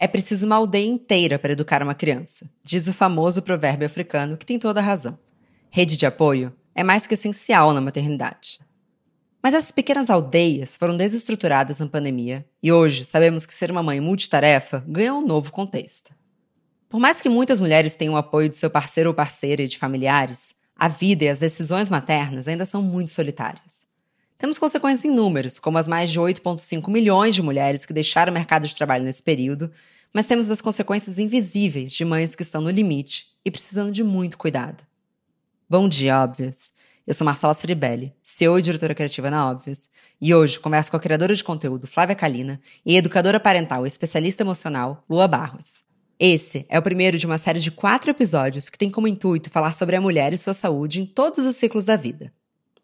É preciso uma aldeia inteira para educar uma criança, diz o famoso provérbio africano que tem toda a razão. Rede de apoio é mais que essencial na maternidade. Mas essas pequenas aldeias foram desestruturadas na pandemia e hoje sabemos que ser uma mãe multitarefa ganha um novo contexto. Por mais que muitas mulheres tenham o apoio de seu parceiro ou parceira e de familiares, a vida e as decisões maternas ainda são muito solitárias. Temos consequências em números, como as mais de 8,5 milhões de mulheres que deixaram o mercado de trabalho nesse período, mas temos as consequências invisíveis de mães que estão no limite e precisando de muito cuidado. Bom dia, óbvias! Eu sou Marcela Ceribelli, CEO e diretora criativa na Óbvias, e hoje converso com a criadora de conteúdo Flávia Kalina e educadora parental e especialista emocional Lua Barros. Esse é o primeiro de uma série de quatro episódios que tem como intuito falar sobre a mulher e sua saúde em todos os ciclos da vida.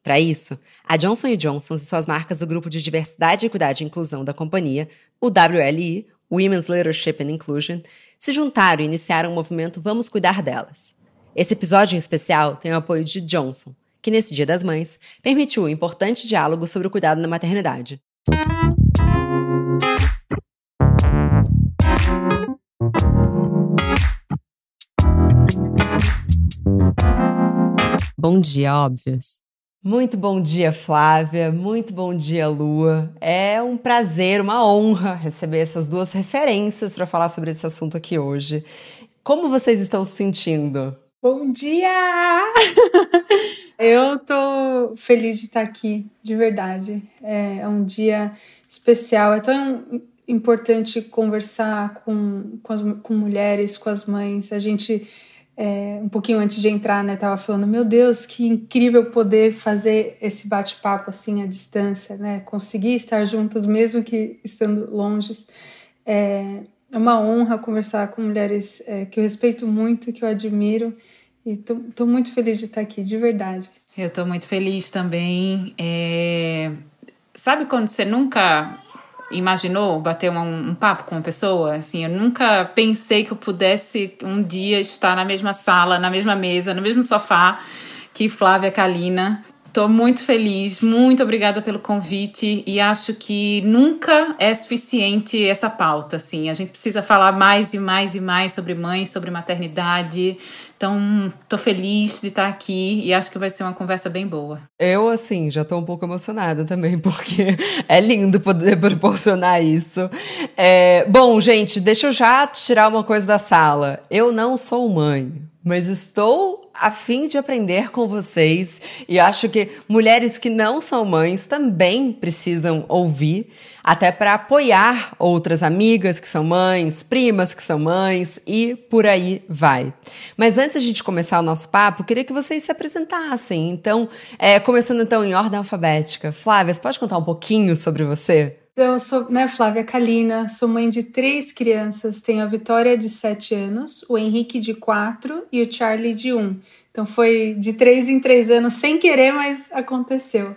Para isso, a Johnson Johnson e suas marcas do grupo de diversidade, equidade e inclusão da companhia, o WLI, Women's Leadership and Inclusion, se juntaram e iniciaram o movimento Vamos Cuidar Delas. Esse episódio em especial tem o apoio de Johnson, que nesse Dia das Mães permitiu um importante diálogo sobre o cuidado na maternidade. Bom dia, óbvias. Muito bom dia, Flávia. Muito bom dia, Lua. É um prazer, uma honra receber essas duas referências para falar sobre esse assunto aqui hoje. Como vocês estão se sentindo? Bom dia! Eu tô feliz de estar aqui, de verdade. É, é um dia especial. É tão importante conversar com, com, as, com mulheres, com as mães. A gente é, um pouquinho antes de entrar, né, tava falando, meu Deus, que incrível poder fazer esse bate-papo assim à distância, né, conseguir estar juntas mesmo que estando longe. É, é uma honra conversar com mulheres é, que eu respeito muito, que eu admiro e tô, muito feliz de estar aqui, de verdade. Eu tô muito feliz também. É... Sabe quando você nunca imaginou bater um, um, papo com uma pessoa? Assim, eu nunca pensei que eu pudesse um dia estar na mesma sala, na mesma mesa, no mesmo sofá que Flávia Kalina. Estou muito feliz, muito obrigada pelo convite e acho que nunca é suficiente essa pauta, assim. A gente precisa falar mais e mais e mais sobre mães, sobre maternidade. Então, tô feliz de estar aqui e acho que vai ser uma conversa bem boa. Eu, assim, já tô um pouco emocionada também, porque é lindo poder proporcionar isso. É... Bom, gente, deixa eu já tirar uma coisa da sala. Eu não sou mãe, mas estou a fim de aprender com vocês e acho que mulheres que não são mães também precisam ouvir, até para apoiar outras amigas que são mães, primas que são mães e por aí vai. Mas antes de a gente começar o nosso papo, queria que vocês se apresentassem. Então, é, começando então em ordem alfabética. Flávia, você pode contar um pouquinho sobre você? Eu sou né, Flávia Kalina, sou mãe de três crianças. Tenho a Vitória de 7 anos, o Henrique de 4 e o Charlie de 1. Então foi de três em três anos, sem querer, mas aconteceu.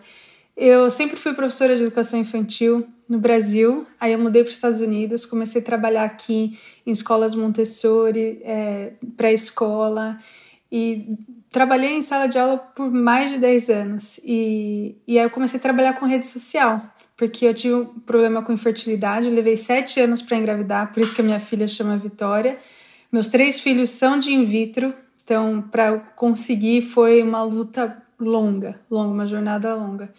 Eu sempre fui professora de educação infantil no Brasil, aí eu mudei para os Estados Unidos, comecei a trabalhar aqui em escolas Montessori, é, pré-escola, e trabalhei em sala de aula por mais de 10 anos. E, e aí eu comecei a trabalhar com rede social porque eu tive um problema com infertilidade, levei sete anos para engravidar, por isso que a minha filha chama Vitória. Meus três filhos são de in vitro, então para conseguir foi uma luta longa, longa, uma jornada longa,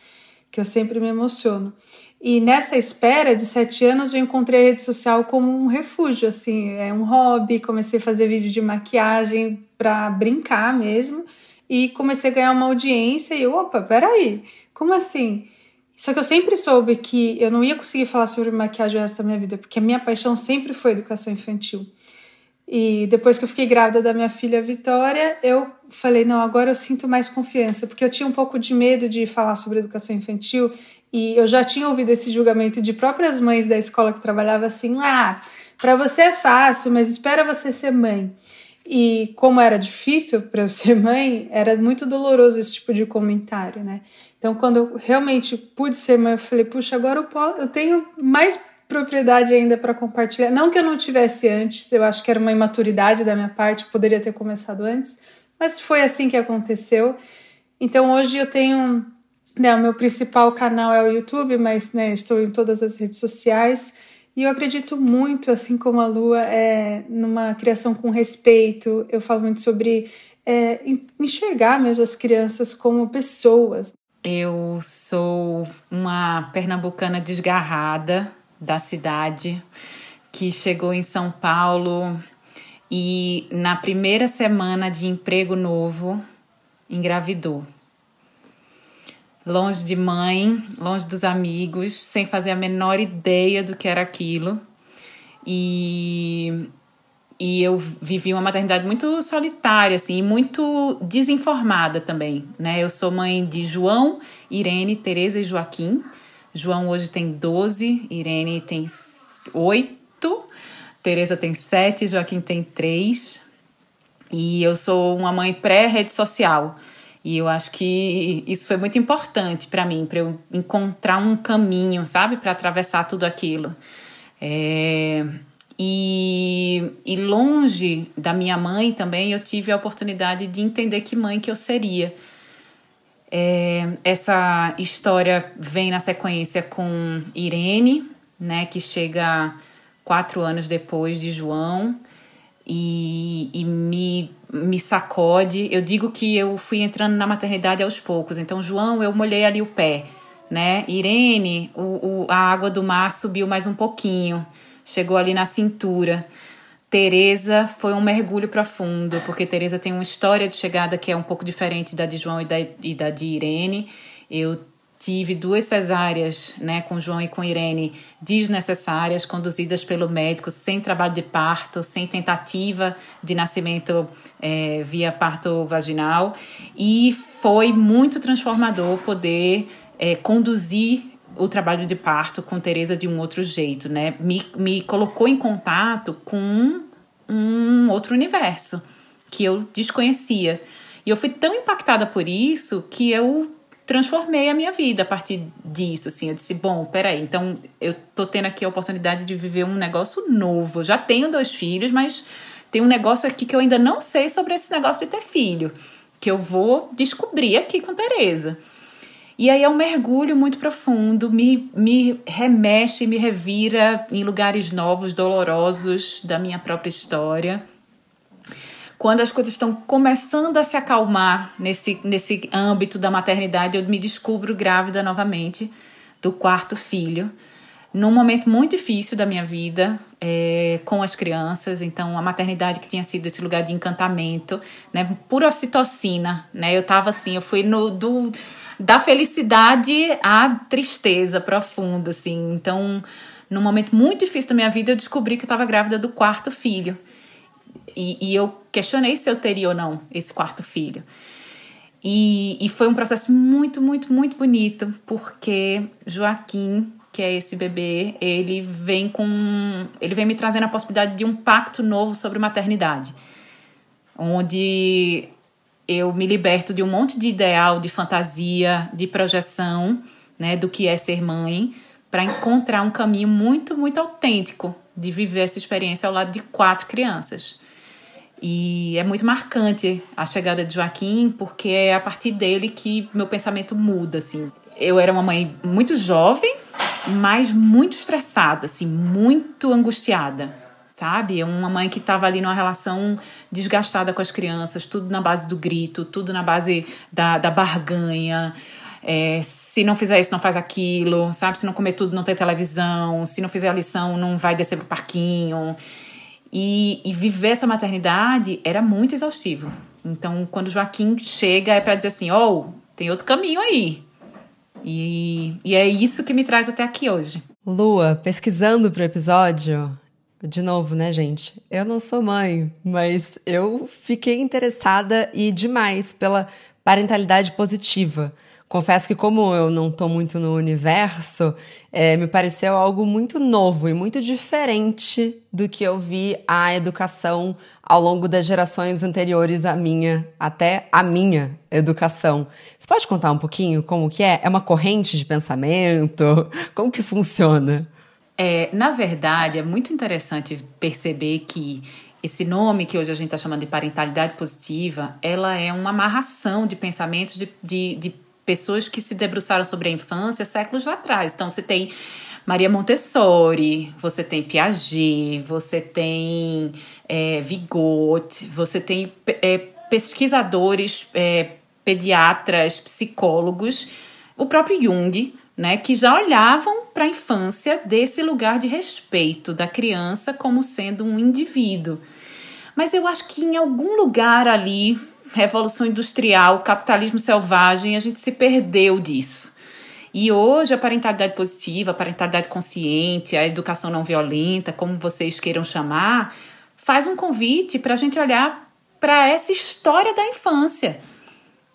que eu sempre me emociono. E nessa espera de sete anos eu encontrei a rede social como um refúgio, assim, é um hobby. Comecei a fazer vídeo de maquiagem para brincar mesmo e comecei a ganhar uma audiência e opa, peraí, como assim? Só que eu sempre soube que eu não ia conseguir falar sobre maquiagem o resto da minha vida, porque a minha paixão sempre foi educação infantil. E depois que eu fiquei grávida da minha filha Vitória, eu falei: não, agora eu sinto mais confiança, porque eu tinha um pouco de medo de falar sobre educação infantil e eu já tinha ouvido esse julgamento de próprias mães da escola que trabalhava assim: ah, para você é fácil, mas espera você ser mãe. E como era difícil para eu ser mãe, era muito doloroso esse tipo de comentário, né? Então, quando eu realmente pude ser mãe, eu falei, puxa, agora eu, posso, eu tenho mais propriedade ainda para compartilhar. Não que eu não tivesse antes, eu acho que era uma imaturidade da minha parte, poderia ter começado antes, mas foi assim que aconteceu. Então, hoje eu tenho. Né, o meu principal canal é o YouTube, mas né, estou em todas as redes sociais. E eu acredito muito, assim como a Lua, é, numa criação com respeito. Eu falo muito sobre é, enxergar mesmo as crianças como pessoas. Eu sou uma pernambucana desgarrada da cidade que chegou em São Paulo e na primeira semana de emprego novo engravidou. Longe de mãe, longe dos amigos, sem fazer a menor ideia do que era aquilo. E, e eu vivi uma maternidade muito solitária, assim, e muito desinformada também, né? Eu sou mãe de João, Irene, Tereza e Joaquim. João hoje tem 12, Irene tem 8, Tereza tem 7, Joaquim tem 3. E eu sou uma mãe pré-rede social. E eu acho que isso foi muito importante para mim, para eu encontrar um caminho, sabe, para atravessar tudo aquilo. É, e, e longe da minha mãe também, eu tive a oportunidade de entender que mãe que eu seria. É, essa história vem na sequência com Irene, né, que chega quatro anos depois de João e, e me sacode. Eu digo que eu fui entrando na maternidade aos poucos. Então, João, eu molhei ali o pé, né? Irene, o, o, a água do mar subiu mais um pouquinho, chegou ali na cintura. Teresa foi um mergulho profundo, porque Teresa tem uma história de chegada que é um pouco diferente da de João e da, e da de Irene. Eu tive duas cesáreas, né, com João e com Irene, desnecessárias, conduzidas pelo médico, sem trabalho de parto, sem tentativa de nascimento é, via parto vaginal. E foi muito transformador poder é, conduzir o trabalho de parto com Teresa de um outro jeito, né? Me, me colocou em contato com um outro universo que eu desconhecia. E eu fui tão impactada por isso que eu transformei a minha vida a partir disso, assim, eu disse, bom, peraí, então eu tô tendo aqui a oportunidade de viver um negócio novo, já tenho dois filhos, mas tem um negócio aqui que eu ainda não sei sobre esse negócio de ter filho, que eu vou descobrir aqui com Tereza. E aí é um mergulho muito profundo, me, me remexe, me revira em lugares novos, dolorosos da minha própria história quando as coisas estão começando a se acalmar nesse, nesse âmbito da maternidade, eu me descubro grávida novamente do quarto filho, num momento muito difícil da minha vida, é, com as crianças. Então, a maternidade que tinha sido esse lugar de encantamento, né, pura ocitocina, né? Eu tava assim, eu fui no do da felicidade à tristeza profunda, assim. Então, num momento muito difícil da minha vida, eu descobri que eu estava grávida do quarto filho. E, e eu questionei se eu teria ou não esse quarto filho. E, e foi um processo muito, muito, muito bonito, porque Joaquim, que é esse bebê, ele vem com. ele vem me trazendo a possibilidade de um pacto novo sobre maternidade. Onde eu me liberto de um monte de ideal, de fantasia, de projeção, né, do que é ser mãe, para encontrar um caminho muito, muito autêntico de viver essa experiência ao lado de quatro crianças. E é muito marcante a chegada de Joaquim, porque é a partir dele que meu pensamento muda, assim. Eu era uma mãe muito jovem, mas muito estressada, assim, muito angustiada, sabe? Uma mãe que estava ali numa relação desgastada com as crianças, tudo na base do grito, tudo na base da, da barganha. É, se não fizer isso, não faz aquilo, sabe? Se não comer tudo, não tem televisão. Se não fizer a lição, não vai descer pro parquinho. E, e viver essa maternidade era muito exaustivo. Então, quando Joaquim chega, é para dizer assim: oh, tem outro caminho aí. E, e é isso que me traz até aqui hoje. Lua, pesquisando pro episódio, de novo, né, gente? Eu não sou mãe, mas eu fiquei interessada e demais pela parentalidade positiva. Confesso que, como eu não estou muito no universo, é, me pareceu algo muito novo e muito diferente do que eu vi a educação ao longo das gerações anteriores à minha, até a minha educação. Você pode contar um pouquinho como que é? É uma corrente de pensamento? Como que funciona? É, na verdade, é muito interessante perceber que esse nome que hoje a gente está chamando de parentalidade positiva, ela é uma amarração de pensamentos de, de, de pessoas que se debruçaram sobre a infância séculos atrás. Então, você tem Maria Montessori, você tem Piaget, você tem é, Vigot, você tem é, pesquisadores, é, pediatras, psicólogos, o próprio Jung, né, que já olhavam para a infância desse lugar de respeito da criança como sendo um indivíduo. Mas eu acho que em algum lugar ali, revolução industrial, capitalismo selvagem, a gente se perdeu disso. E hoje a parentalidade positiva, a parentalidade consciente, a educação não violenta, como vocês queiram chamar, faz um convite para a gente olhar para essa história da infância.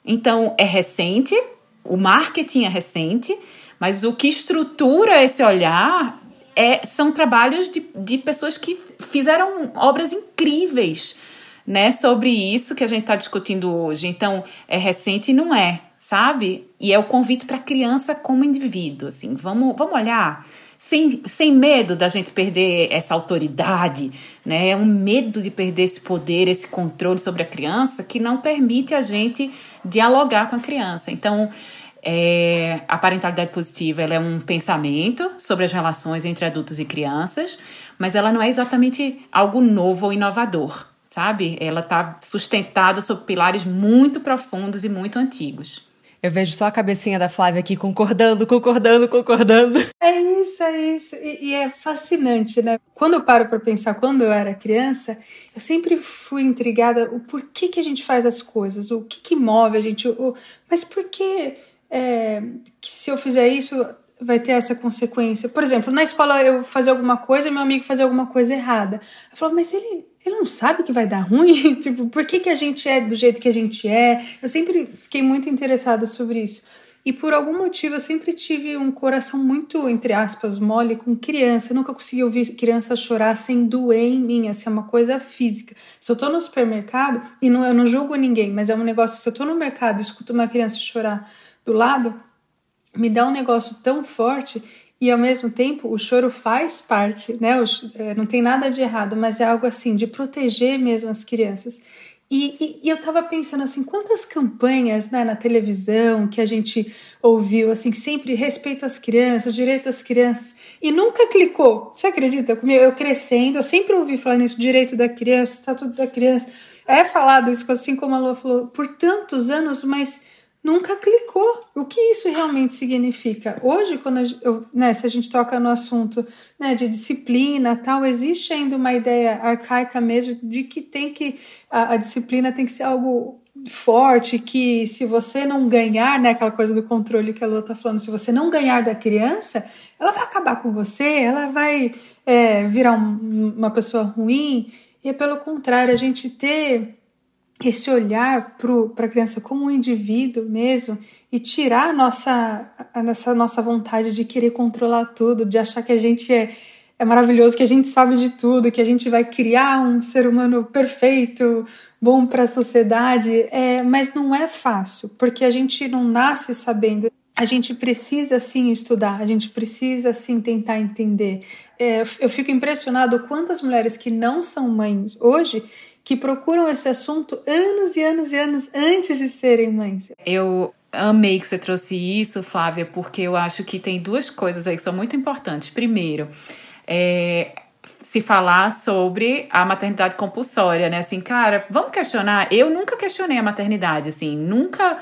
Então, é recente, o marketing é recente, mas o que estrutura esse olhar é, são trabalhos de, de pessoas que fizeram obras incríveis né, sobre isso que a gente está discutindo hoje. Então, é recente e não é, sabe? E é o convite para a criança como indivíduo, assim, vamos, vamos olhar sem, sem medo da gente perder essa autoridade, né? É um medo de perder esse poder, esse controle sobre a criança que não permite a gente dialogar com a criança. Então, é, a parentalidade positiva é um pensamento sobre as relações entre adultos e crianças, mas ela não é exatamente algo novo ou inovador, sabe? Ela está sustentada sobre pilares muito profundos e muito antigos. Eu vejo só a cabecinha da Flávia aqui concordando, concordando, concordando. É isso, é isso. E, e é fascinante, né? Quando eu paro para pensar, quando eu era criança, eu sempre fui intrigada o porquê que a gente faz as coisas, o que, que move a gente, o, mas por que é, que se eu fizer isso vai ter essa consequência. Por exemplo, na escola eu fazia alguma coisa e meu amigo fazia alguma coisa errada. Eu falava, mas ele, ele não sabe que vai dar ruim? tipo, por que, que a gente é do jeito que a gente é? Eu sempre fiquei muito interessada sobre isso. E por algum motivo eu sempre tive um coração muito, entre aspas, mole com criança. Eu nunca consegui ouvir criança chorar sem doer em mim, assim, é uma coisa física. Se eu tô no supermercado, e não, eu não julgo ninguém, mas é um negócio, se eu tô no mercado e escuto uma criança chorar do lado, me dá um negócio tão forte e ao mesmo tempo o choro faz parte, né? É, não tem nada de errado, mas é algo assim de proteger mesmo as crianças. E, e, e, eu tava pensando assim, quantas campanhas né, na televisão que a gente ouviu, assim, sempre respeito às crianças, direito às crianças, e nunca clicou. Você acredita? Eu crescendo, eu sempre ouvi falar nisso, direito da criança, estatuto da criança. É falado isso, assim como a Lua falou, por tantos anos, mas nunca clicou. O que isso realmente significa? Hoje, quando a, eu, né, se a gente toca no assunto né, de disciplina tal, existe ainda uma ideia arcaica mesmo de que tem que a, a disciplina tem que ser algo forte, que se você não ganhar, né, aquela coisa do controle que a Lua tá falando, se você não ganhar da criança, ela vai acabar com você, ela vai é, virar um, uma pessoa ruim. E é pelo contrário, a gente ter esse olhar para a criança como um indivíduo mesmo e tirar a nossa, a, nossa vontade de querer controlar tudo, de achar que a gente é, é maravilhoso, que a gente sabe de tudo, que a gente vai criar um ser humano perfeito, bom para a sociedade. É, mas não é fácil, porque a gente não nasce sabendo. A gente precisa sim estudar, a gente precisa sim tentar entender. É, eu fico impressionado quantas mulheres que não são mães hoje que procuram esse assunto anos e anos e anos antes de serem mães. Eu amei que você trouxe isso, Flávia, porque eu acho que tem duas coisas aí que são muito importantes. Primeiro, é, se falar sobre a maternidade compulsória, né? Assim, cara, vamos questionar. Eu nunca questionei a maternidade, assim, nunca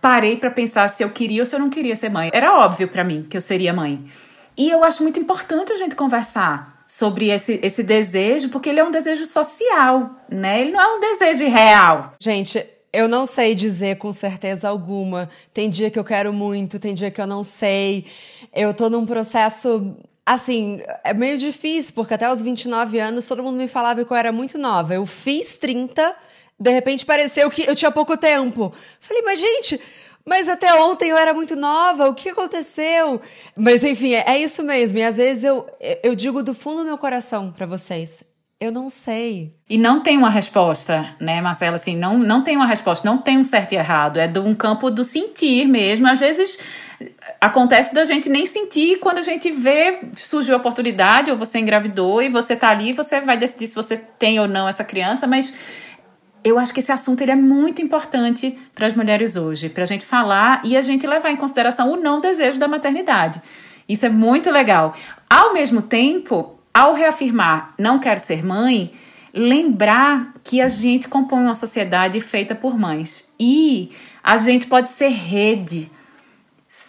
parei para pensar se eu queria ou se eu não queria ser mãe. Era óbvio para mim que eu seria mãe. E eu acho muito importante a gente conversar sobre esse, esse desejo, porque ele é um desejo social, né? Ele não é um desejo real. Gente, eu não sei dizer com certeza alguma. Tem dia que eu quero muito, tem dia que eu não sei. Eu tô num processo. Assim, é meio difícil, porque até os 29 anos todo mundo me falava que eu era muito nova. Eu fiz 30, de repente pareceu que eu tinha pouco tempo. Falei, mas gente, mas até ontem eu era muito nova, o que aconteceu? Mas enfim, é, é isso mesmo. E às vezes eu, eu digo do fundo do meu coração para vocês. Eu não sei. E não tem uma resposta, né, Marcela? Assim, não, não tem uma resposta, não tem um certo e errado. É de um campo do sentir mesmo. Às vezes acontece da gente nem sentir quando a gente vê surgiu a oportunidade ou você engravidou e você tá ali, você vai decidir se você tem ou não essa criança, mas eu acho que esse assunto ele é muito importante para as mulheres hoje, para a gente falar e a gente levar em consideração o não desejo da maternidade. Isso é muito legal. Ao mesmo tempo, ao reafirmar não quero ser mãe, lembrar que a gente compõe uma sociedade feita por mães e a gente pode ser rede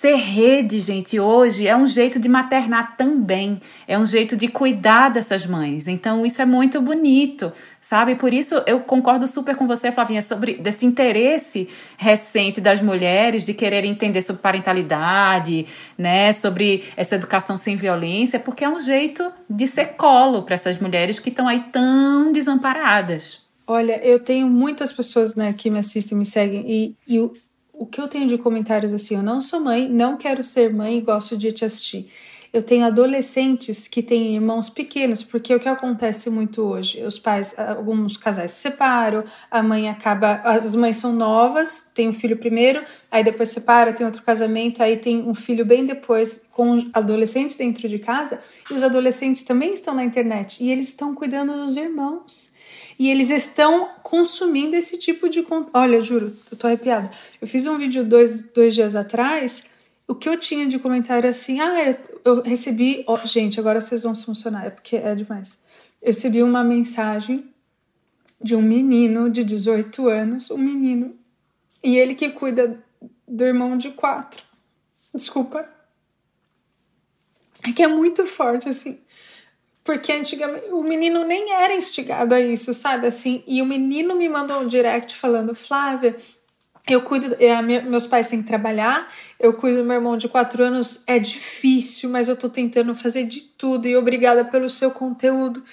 Ser rede, gente, hoje é um jeito de maternar também, é um jeito de cuidar dessas mães. Então, isso é muito bonito, sabe? Por isso eu concordo super com você, Flavinha, sobre desse interesse recente das mulheres de querer entender sobre parentalidade, né, sobre essa educação sem violência, porque é um jeito de ser colo para essas mulheres que estão aí tão desamparadas. Olha, eu tenho muitas pessoas né, que me assistem, me seguem, e, e o, que eu tenho de comentários assim, eu não sou mãe, não quero ser mãe e gosto de te assistir. Eu tenho adolescentes que têm irmãos pequenos, porque é o que acontece muito hoje, os pais, alguns casais se separam, a mãe acaba, as mães são novas, tem um filho primeiro, aí depois separa, tem outro casamento, aí tem um filho bem depois com adolescentes dentro de casa, e os adolescentes também estão na internet e eles estão cuidando dos irmãos. E eles estão consumindo esse tipo de. Olha, juro, eu tô arrepiada. Eu fiz um vídeo dois, dois dias atrás. O que eu tinha de comentário assim, ah, eu, eu recebi. Oh, gente, agora vocês vão se funcionar, é porque é demais. Eu recebi uma mensagem de um menino de 18 anos, um menino, e ele que cuida do irmão de quatro. Desculpa. É que é muito forte, assim. Porque antigamente o menino nem era instigado a isso, sabe? Assim, e o menino me mandou um direct falando: Flávia, eu cuido, é, meus pais têm que trabalhar, eu cuido do meu irmão de quatro anos, é difícil, mas eu tô tentando fazer de tudo e obrigada pelo seu conteúdo.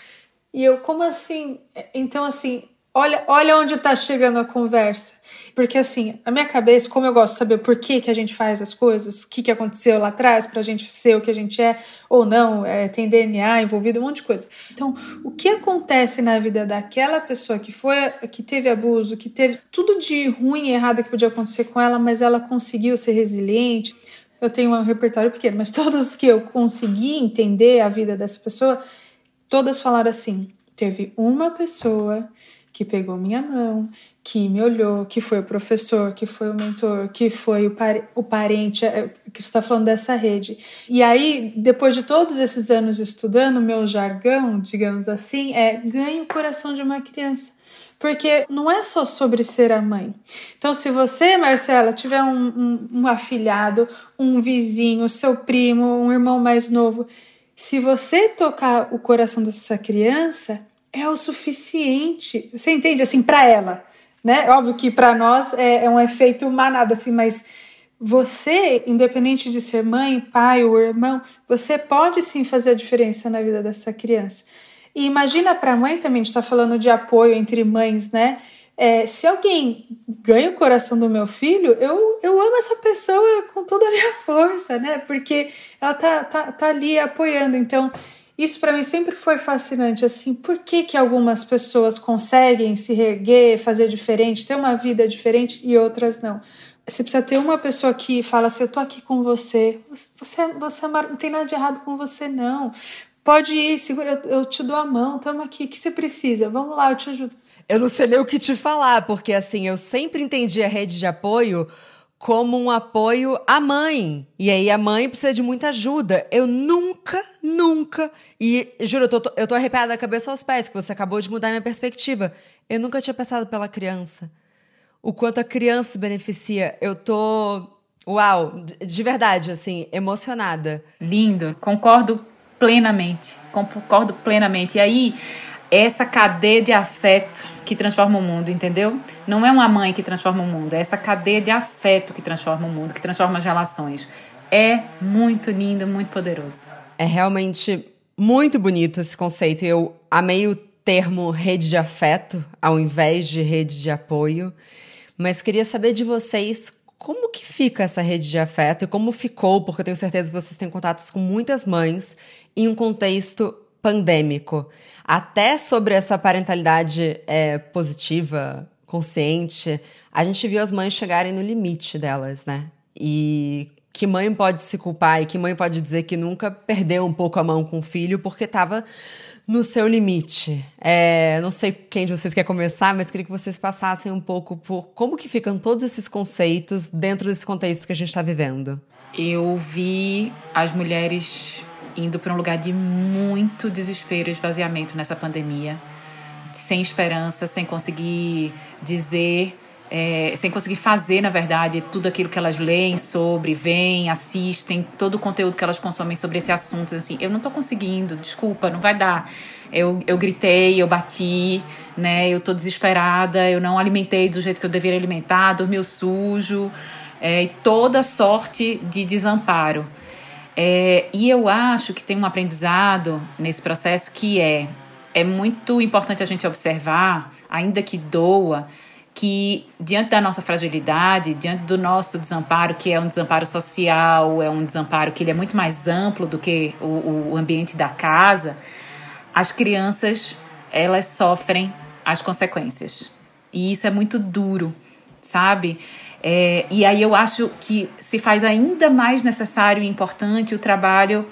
E eu, como assim? Então, assim, Olha, olha onde está chegando a conversa. Porque assim, a minha cabeça, como eu gosto de saber por que, que a gente faz as coisas, o que, que aconteceu lá atrás para a gente ser o que a gente é ou não, é, tem DNA envolvido, um monte de coisa. Então, o que acontece na vida daquela pessoa que foi, que teve abuso, que teve tudo de ruim e errado que podia acontecer com ela, mas ela conseguiu ser resiliente. Eu tenho um repertório pequeno, mas todos que eu consegui entender a vida dessa pessoa, todas falaram assim: teve uma pessoa que pegou minha mão, que me olhou, que foi o professor, que foi o mentor, que foi o, par o parente, é, que está falando dessa rede. E aí, depois de todos esses anos estudando, meu jargão, digamos assim, é ganhe o coração de uma criança. Porque não é só sobre ser a mãe. Então, se você, Marcela, tiver um, um, um afilhado, um vizinho, seu primo, um irmão mais novo, se você tocar o coração dessa criança, é o suficiente. Você entende? Assim, para ela, né? Óbvio que para nós é, é, um efeito manada, assim, mas você, independente de ser mãe, pai ou irmão, você pode sim fazer a diferença na vida dessa criança. E imagina para a mãe também, a gente está falando de apoio entre mães, né? É, se alguém ganha o coração do meu filho, eu, eu amo essa pessoa com toda a minha força, né? Porque ela tá, tá, tá ali apoiando. Então, isso para mim sempre foi fascinante, assim, por que, que algumas pessoas conseguem se reerguer, fazer diferente, ter uma vida diferente e outras não? Você precisa ter uma pessoa que fala assim, eu tô aqui com você, você, você é não tem nada de errado com você não, pode ir, segura, eu, te dou a mão, estamos aqui, o que você precisa? Vamos lá, eu te ajudo. Eu não sei nem o que te falar, porque assim, eu sempre entendi a rede de apoio como um apoio à mãe. E aí a mãe precisa de muita ajuda. Eu nunca, nunca. E juro, eu tô, eu tô arrepiada da cabeça aos pés, que você acabou de mudar minha perspectiva. Eu nunca tinha pensado pela criança. O quanto a criança beneficia. Eu tô. Uau, de verdade, assim, emocionada. Lindo, concordo plenamente. Concordo plenamente. E aí, essa cadeia de afeto que transforma o mundo, entendeu? Não é uma mãe que transforma o mundo, é essa cadeia de afeto que transforma o mundo, que transforma as relações. É muito lindo, muito poderoso. É realmente muito bonito esse conceito. Eu amei o termo rede de afeto ao invés de rede de apoio, mas queria saber de vocês como que fica essa rede de afeto e como ficou, porque eu tenho certeza que vocês têm contatos com muitas mães em um contexto pandêmico. Até sobre essa parentalidade é, positiva, consciente, a gente viu as mães chegarem no limite delas, né? E que mãe pode se culpar e que mãe pode dizer que nunca perdeu um pouco a mão com o filho porque estava no seu limite. É, não sei quem de vocês quer começar, mas queria que vocês passassem um pouco por como que ficam todos esses conceitos dentro desse contexto que a gente está vivendo. eu vi as mulheres indo para um lugar de muito desespero e esvaziamento nessa pandemia, sem esperança, sem conseguir dizer, é, sem conseguir fazer, na verdade, tudo aquilo que elas leem sobre, veem, assistem, todo o conteúdo que elas consomem sobre esse assunto. Assim, eu não estou conseguindo, desculpa, não vai dar. Eu, eu gritei, eu bati, né? Eu tô desesperada, eu não alimentei do jeito que eu deveria alimentar, dormiu sujo, é, toda sorte de desamparo. É, e eu acho que tem um aprendizado nesse processo que é é muito importante a gente observar, ainda que doa, que diante da nossa fragilidade, diante do nosso desamparo, que é um desamparo social, é um desamparo que ele é muito mais amplo do que o, o ambiente da casa, as crianças elas sofrem as consequências. E isso é muito duro, sabe? É, e aí eu acho que se faz ainda mais necessário e importante o trabalho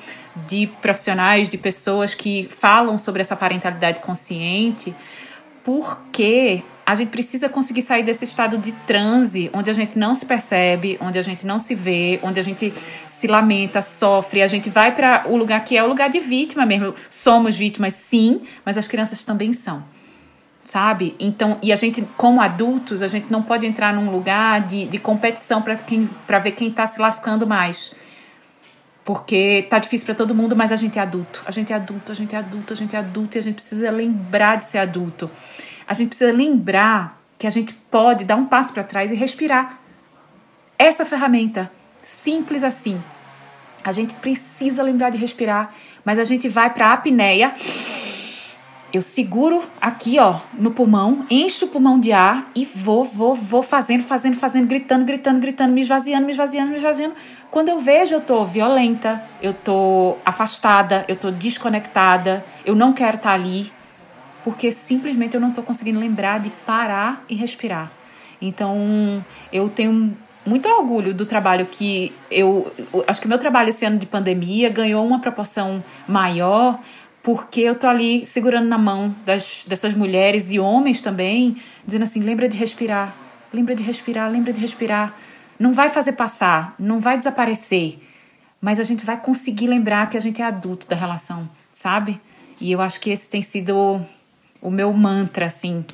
de profissionais, de pessoas que falam sobre essa parentalidade consciente, porque a gente precisa conseguir sair desse estado de transe, onde a gente não se percebe, onde a gente não se vê, onde a gente se lamenta, sofre, a gente vai para o lugar que é o lugar de vítima mesmo. Somos vítimas, sim, mas as crianças também são sabe? Então, e a gente, como adultos, a gente não pode entrar num lugar de, de competição para quem para ver quem está se lascando mais. Porque tá difícil para todo mundo, mas a gente é adulto. A gente é adulto, a gente é adulto, a gente é adulto e a gente precisa lembrar de ser adulto. A gente precisa lembrar que a gente pode dar um passo para trás e respirar. Essa ferramenta, simples assim. A gente precisa lembrar de respirar, mas a gente vai para a apneia eu seguro aqui, ó, no pulmão, encho o pulmão de ar e vou, vou, vou fazendo, fazendo, fazendo, gritando, gritando, gritando, me esvaziando, me esvaziando, me esvaziando. Quando eu vejo, eu tô violenta, eu tô afastada, eu tô desconectada, eu não quero estar tá ali, porque simplesmente eu não tô conseguindo lembrar de parar e respirar. Então, eu tenho muito orgulho do trabalho que eu. Acho que o meu trabalho esse ano de pandemia ganhou uma proporção maior porque eu tô ali segurando na mão das, dessas mulheres e homens também, dizendo assim: lembra de respirar, lembra de respirar, lembra de respirar. Não vai fazer passar, não vai desaparecer, mas a gente vai conseguir lembrar que a gente é adulto da relação, sabe? E eu acho que esse tem sido o meu mantra, assim.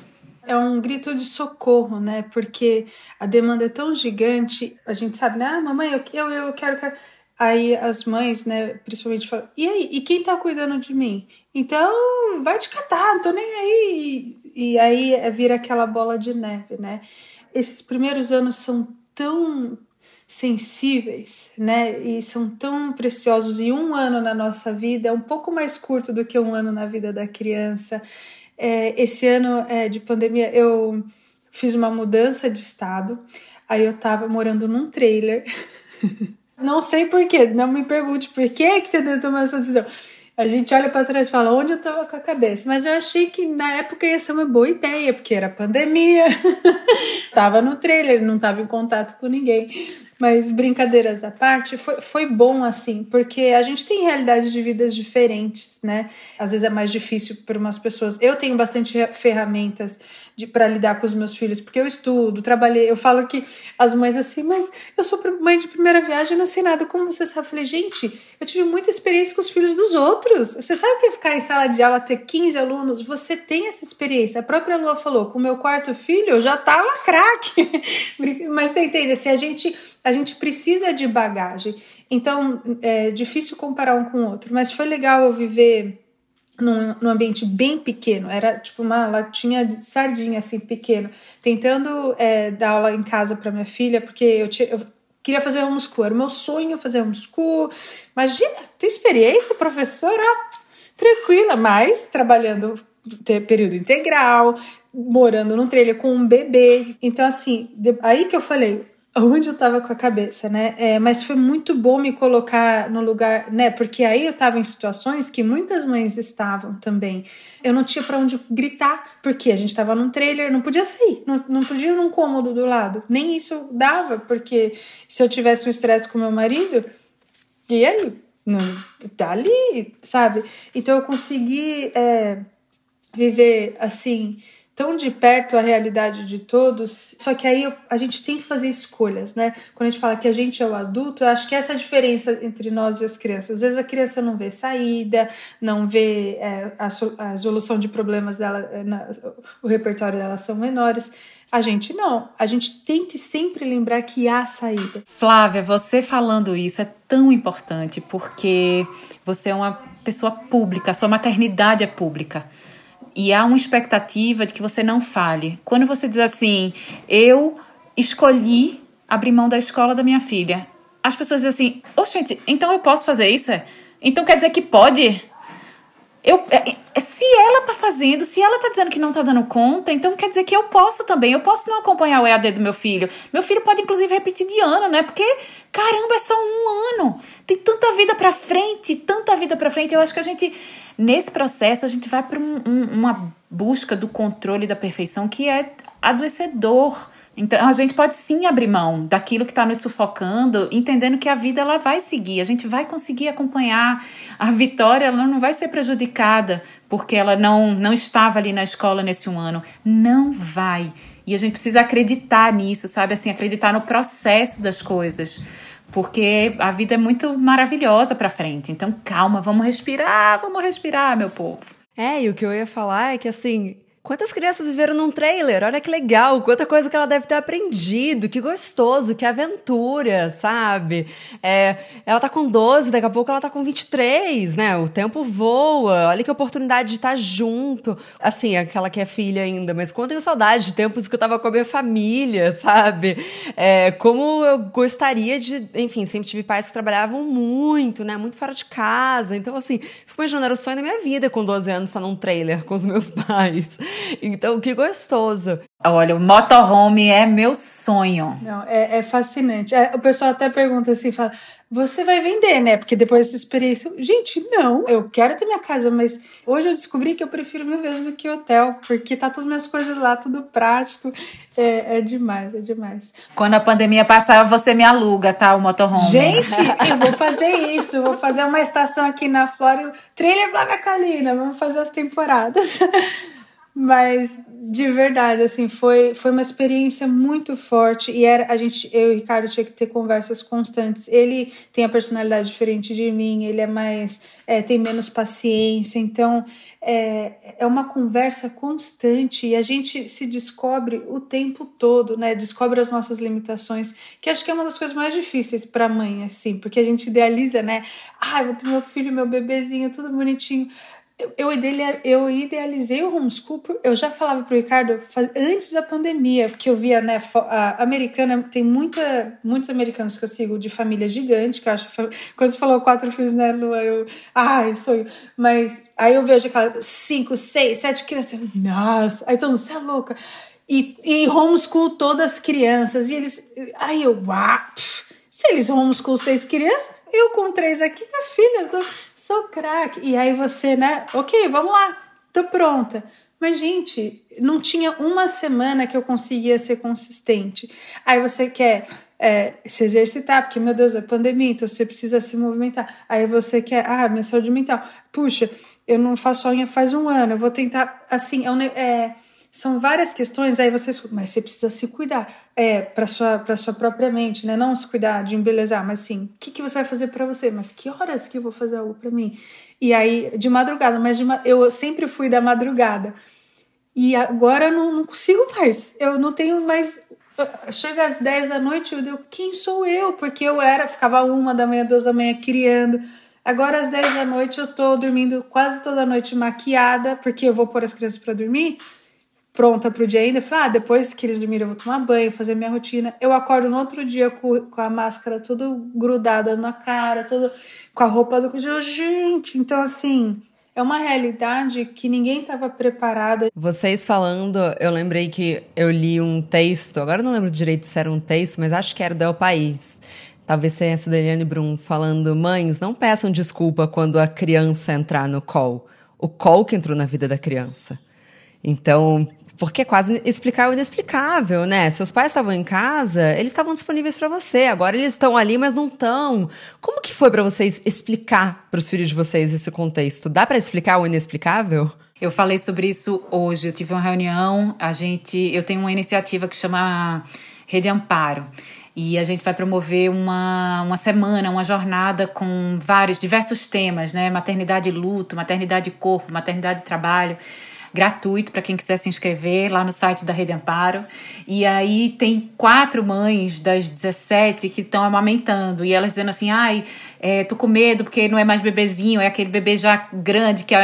É um grito de socorro, né? Porque a demanda é tão gigante, a gente sabe, né? Ah, mamãe, eu, eu, eu quero, quero Aí as mães, né, principalmente falam: e aí, e quem tá cuidando de mim? Então vai te catar, não tô nem aí. E aí é, vira aquela bola de neve, né? Esses primeiros anos são tão sensíveis, né? E são tão preciosos. E um ano na nossa vida é um pouco mais curto do que um ano na vida da criança. É, esse ano é, de pandemia eu fiz uma mudança de estado. Aí eu tava morando num trailer. Não sei porquê, não me pergunte por que, que você tomou essa decisão. A gente olha para trás e fala onde eu tava com a cabeça. Mas eu achei que na época ia ser uma boa ideia, porque era pandemia. tava no trailer, não tava em contato com ninguém. Mas brincadeiras à parte, foi, foi bom assim, porque a gente tem realidades de vidas diferentes, né? Às vezes é mais difícil para umas pessoas. Eu tenho bastante ferramentas para lidar com os meus filhos, porque eu estudo, trabalhei. Eu falo que as mães assim, mas eu sou mãe de primeira viagem, não sei nada. Como você sabe? Eu falei, gente, eu tive muita experiência com os filhos dos outros. Você sabe que é ficar em sala de aula, ter 15 alunos? Você tem essa experiência. A própria Lua falou, com o meu quarto filho, eu já tava craque. mas você entende? Se a gente a gente precisa de bagagem. Então, é difícil comparar um com o outro, mas foi legal eu viver num, num, ambiente bem pequeno, era tipo uma latinha de sardinha assim, pequeno, tentando é, dar aula em casa para minha filha, porque eu, tinha, eu queria fazer homeschool, era o meu sonho fazer homeschool. Imagina, tua experiência, professora, tranquila, mas trabalhando período integral, morando num trailer com um bebê. Então, assim, aí que eu falei, onde eu tava com a cabeça, né? É, mas foi muito bom me colocar no lugar, né? Porque aí eu tava em situações que muitas mães estavam também. Eu não tinha para onde gritar, porque a gente tava num trailer, não podia sair, não, não podia ir num cômodo do lado. Nem isso dava, porque se eu tivesse um estresse com meu marido, e aí? Não, tá ali, sabe? Então eu consegui é, viver assim tão de perto a realidade de todos, só que aí a gente tem que fazer escolhas, né? Quando a gente fala que a gente é o adulto, eu acho que essa é a diferença entre nós e as crianças. Às vezes a criança não vê saída, não vê é, a, a, solução de problemas dela, é, na, o repertório dela são menores. A gente não. A gente tem que sempre lembrar que há saída. Flávia, você falando isso é tão importante porque você é uma pessoa pública, sua maternidade é pública e há uma expectativa de que você não fale. Quando você diz assim, eu escolhi abrir mão da escola da minha filha, as pessoas dizem assim, gente, então eu posso fazer isso? É? Então quer dizer que pode? Eu, é, é, se ela tá fazendo, se ela tá dizendo que não tá dando conta, então quer dizer que eu posso também. Eu posso não acompanhar o EAD do meu filho. Meu filho pode, inclusive, repetir de ano, né? Porque, caramba, é só um ano. Tem tanta vida pra frente, tanta vida pra frente. Eu acho que a gente Nesse processo, a gente vai para um, um, uma busca do controle da perfeição que é adoecedor. Então, a gente pode sim abrir mão daquilo que está nos sufocando, entendendo que a vida ela vai seguir, a gente vai conseguir acompanhar. A vitória ela não vai ser prejudicada porque ela não, não estava ali na escola nesse um ano. Não vai. E a gente precisa acreditar nisso, sabe? Assim, acreditar no processo das coisas porque a vida é muito maravilhosa para frente. Então, calma, vamos respirar, vamos respirar, meu povo. É, e o que eu ia falar é que assim, Quantas crianças viveram num trailer? Olha que legal, quanta coisa que ela deve ter aprendido, que gostoso, que aventura, sabe? É, ela tá com 12, daqui a pouco ela tá com 23, né? O tempo voa, olha que oportunidade de estar tá junto. Assim, aquela que é filha ainda, mas quanto eu saudade de tempos que eu tava com a minha família, sabe? É, como eu gostaria de. Enfim, sempre tive pais que trabalhavam muito, né? Muito fora de casa. Então, assim, fico imaginando, era o sonho da minha vida com 12 anos estar num trailer com os meus pais. Então, que gostoso. Olha, o motorhome é meu sonho. Não, é, é fascinante. É, o pessoal até pergunta assim, fala, você vai vender, né? Porque depois dessa experiência, gente, não, eu quero ter minha casa, mas hoje eu descobri que eu prefiro mil vezes do que hotel, porque tá todas minhas coisas lá, tudo prático. É, é demais, é demais. Quando a pandemia passar, você me aluga, tá? O motorhome. Gente, eu vou fazer isso, vou fazer uma estação aqui na Flórida, trilha Flávia Calina, vamos fazer as temporadas. Mas de verdade, assim, foi, foi uma experiência muito forte e era a gente, eu e o Ricardo tinha que ter conversas constantes. Ele tem a personalidade diferente de mim, ele é mais é, tem menos paciência, então é, é uma conversa constante e a gente se descobre o tempo todo, né? Descobre as nossas limitações, que acho que é uma das coisas mais difíceis para mãe, assim, porque a gente idealiza, né? Ah, vou ter meu filho, meu bebezinho, tudo bonitinho eu, eu idealizei o homeschool, eu já falava para o Ricardo antes da pandemia, que eu via, né, a americana, tem muita, muitos americanos que eu sigo de família gigante, que eu acho, quando você falou quatro filhos, né, Lua, eu, ai, sonho, mas aí eu vejo aquela cinco, seis, sete crianças, nossa, aí todo mundo, você é louca, e, e homeschool todas as crianças, e eles, aí eu, uau, se eles homeschool seis crianças, eu com três aqui, minha filha, sou, sou craque. E aí você, né? Ok, vamos lá, tô pronta. Mas, gente, não tinha uma semana que eu conseguia ser consistente. Aí você quer é, se exercitar, porque, meu Deus, é pandemia, então você precisa se movimentar. Aí você quer, ah, minha saúde mental. Puxa, eu não faço unha faz um ano, eu vou tentar, assim, é, é são várias questões, aí você, mas você precisa se cuidar, é, para sua para sua própria mente, né? Não se cuidar de embelezar, mas sim, o que, que você vai fazer para você? Mas que horas que eu vou fazer algo para mim? E aí de madrugada, mas de, eu sempre fui da madrugada. E agora eu não, não consigo mais. Eu não tenho mais chega às 10 da noite, eu digo, quem sou eu? Porque eu era, ficava uma da manhã, duas da manhã criando. Agora às 10 da noite eu tô dormindo quase toda noite maquiada, porque eu vou pôr as crianças para dormir pronta pro dia ainda. Falei, ah, depois que eles dormirem eu vou tomar banho, fazer minha rotina. Eu acordo no outro dia com, com a máscara toda grudada na cara, toda com a roupa do... Gente, então assim... É uma realidade que ninguém estava preparada. Vocês falando, eu lembrei que eu li um texto, agora não lembro direito se era um texto, mas acho que era do El País. Talvez seja essa da Eliane Brum, falando: mães, não peçam desculpa quando a criança entrar no call. O call que entrou na vida da criança. Então, porque é quase explicar o inexplicável, né? Seus pais estavam em casa, eles estavam disponíveis para você. Agora eles estão ali, mas não estão. Como que foi para vocês explicar para os filhos de vocês esse contexto? Dá para explicar o inexplicável? Eu falei sobre isso hoje. Eu tive uma reunião, a gente, eu tenho uma iniciativa que chama Rede Amparo. E a gente vai promover uma, uma semana, uma jornada com vários, diversos temas, né? Maternidade e luto, maternidade e corpo, maternidade e trabalho gratuito para quem quiser se inscrever lá no site da Rede Amparo. E aí tem quatro mães das 17 que estão amamentando e elas dizendo assim: ai, é, tô com medo porque não é mais bebezinho, é aquele bebê já grande, que,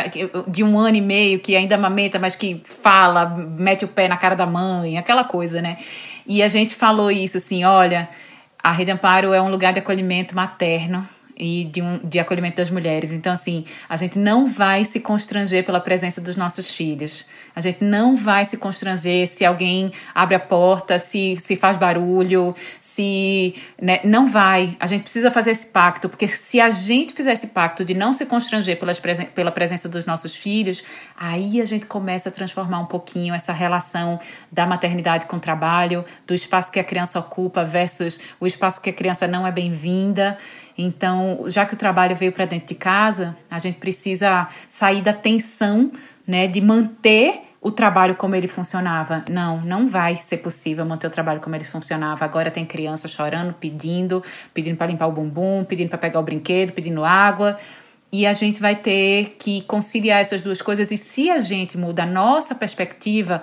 de um ano e meio, que ainda amamenta, mas que fala, mete o pé na cara da mãe, aquela coisa, né? E a gente falou isso assim: olha, a Rede Amparo é um lugar de acolhimento materno e de, um, de acolhimento das mulheres. Então, assim, a gente não vai se constranger pela presença dos nossos filhos. A gente não vai se constranger se alguém abre a porta, se, se faz barulho, se. Né? Não vai. A gente precisa fazer esse pacto, porque se a gente fizer esse pacto de não se constranger pelas, pela presença dos nossos filhos, aí a gente começa a transformar um pouquinho essa relação da maternidade com o trabalho, do espaço que a criança ocupa versus o espaço que a criança não é bem-vinda. Então, já que o trabalho veio para dentro de casa, a gente precisa sair da tensão, né, de manter o trabalho como ele funcionava. Não, não vai ser possível manter o trabalho como ele funcionava. Agora tem criança chorando, pedindo, pedindo para limpar o bumbum, pedindo para pegar o brinquedo, pedindo água. E a gente vai ter que conciliar essas duas coisas. E se a gente muda a nossa perspectiva,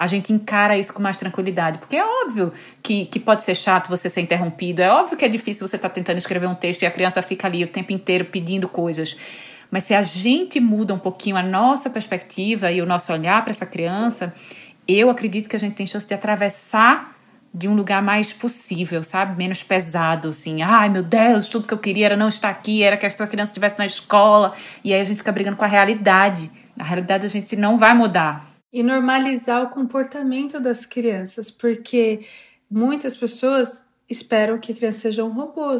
a gente encara isso com mais tranquilidade. Porque é óbvio que, que pode ser chato você ser interrompido, é óbvio que é difícil você estar tá tentando escrever um texto e a criança fica ali o tempo inteiro pedindo coisas. Mas se a gente muda um pouquinho a nossa perspectiva e o nosso olhar para essa criança, eu acredito que a gente tem chance de atravessar de um lugar mais possível, sabe? Menos pesado, assim. Ai, meu Deus, tudo que eu queria era não estar aqui, era que essa criança estivesse na escola. E aí a gente fica brigando com a realidade. A realidade a gente não vai mudar. E normalizar o comportamento das crianças, porque muitas pessoas esperam que a criança seja um robô,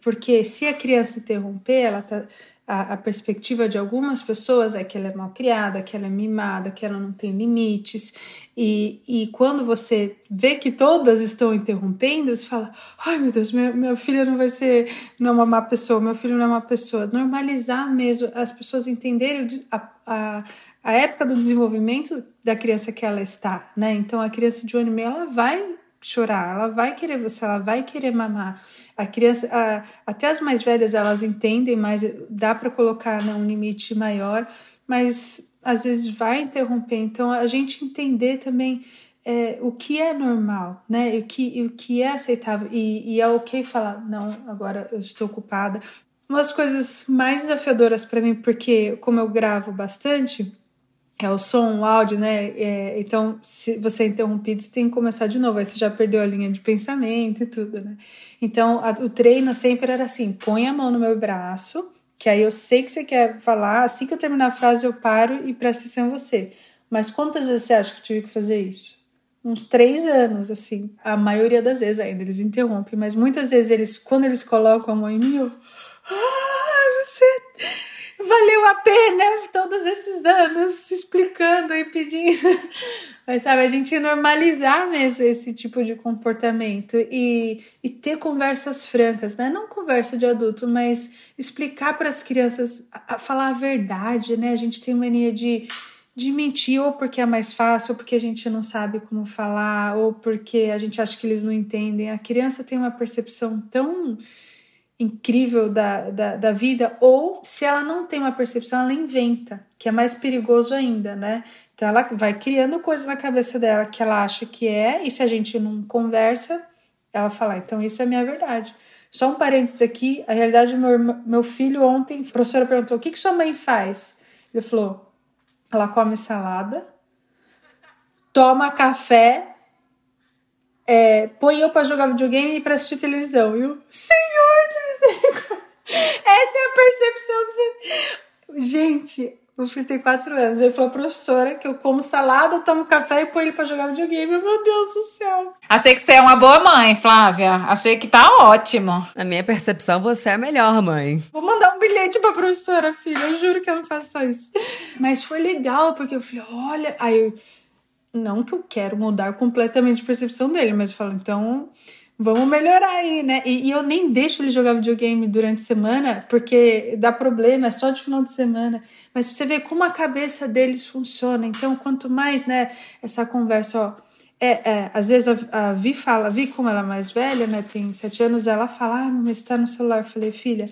porque se a criança interromper, ela tá, a, a, perspectiva de algumas pessoas é que ela é mal criada, que ela é mimada, que ela não tem limites. E, e quando você vê que todas estão interrompendo, você fala: ai meu Deus, meu, meu filho não vai ser não é uma má pessoa, meu filho não é uma pessoa. Normalizar mesmo, as pessoas entenderem a, a, a época do desenvolvimento da criança que ela está, né? Então a criança de um ano e meio ela vai chorar, ela vai querer você, ela vai querer mamar. A criança, a, até as mais velhas, elas entendem, mas dá para colocar né, um limite maior, mas às vezes vai interromper. Então, a gente entender também é, o que é normal, né? O que, o que é aceitável. E, e é ok falar, não, agora eu estou ocupada. Uma das coisas mais desafiadoras para mim, porque como eu gravo bastante, é o som, o áudio, né? É, então, se você é interrompido, você tem que começar de novo. Aí você já perdeu a linha de pensamento e tudo, né? Então, a, o treino sempre era assim: põe a mão no meu braço, que aí eu sei que você quer falar. Assim que eu terminar a frase, eu paro e presto atenção em você. Mas quantas vezes você acha que eu tive que fazer isso? Uns três anos, assim. A maioria das vezes ainda eles interrompem, mas muitas vezes eles, quando eles colocam a mão em mim, eu. Ah, você valeu a pena todos esses anos explicando e pedindo. Mas sabe, a gente normalizar mesmo esse tipo de comportamento e, e ter conversas francas, né? Não conversa de adulto, mas explicar para as crianças, a, a falar a verdade, né? A gente tem mania de, de mentir, ou porque é mais fácil, ou porque a gente não sabe como falar, ou porque a gente acha que eles não entendem. A criança tem uma percepção tão incrível da, da, da, vida, ou se ela não tem uma percepção, ela inventa, que é mais perigoso ainda, né? Então ela vai criando coisas na cabeça dela que ela acha que é, e se a gente não conversa, ela fala, ah, então isso é minha verdade. Só um parênteses aqui, a realidade meu, meu filho ontem, a professora perguntou, o que, que sua mãe faz? Ele falou, ela come salada, toma café é, põe eu para jogar videogame e para assistir televisão. De misericórdia. Essa é a percepção que você. Gente, o filho tem quatro anos. Ele falou, professora, que eu como salada, tomo café e põe ele para jogar videogame. Meu Deus do céu. Achei que você é uma boa mãe, Flávia. Achei que tá ótimo. Na minha percepção, você é a melhor mãe. Vou mandar um bilhete pra professora, filha. Eu juro que eu não faço só isso. Mas foi legal, porque eu falei, olha. Aí eu não que eu quero mudar completamente a percepção dele, mas eu falo, então vamos melhorar aí, né? E, e, eu nem deixo ele jogar videogame durante a semana, porque dá problema, é só de final de semana. Mas você vê como a cabeça deles funciona. Então, quanto mais, né, essa conversa, ó. É, é às vezes a, a Vi fala, Vi, como ela é mais velha, né, tem sete anos, ela fala, ah, mas está no celular. Eu falei, filha,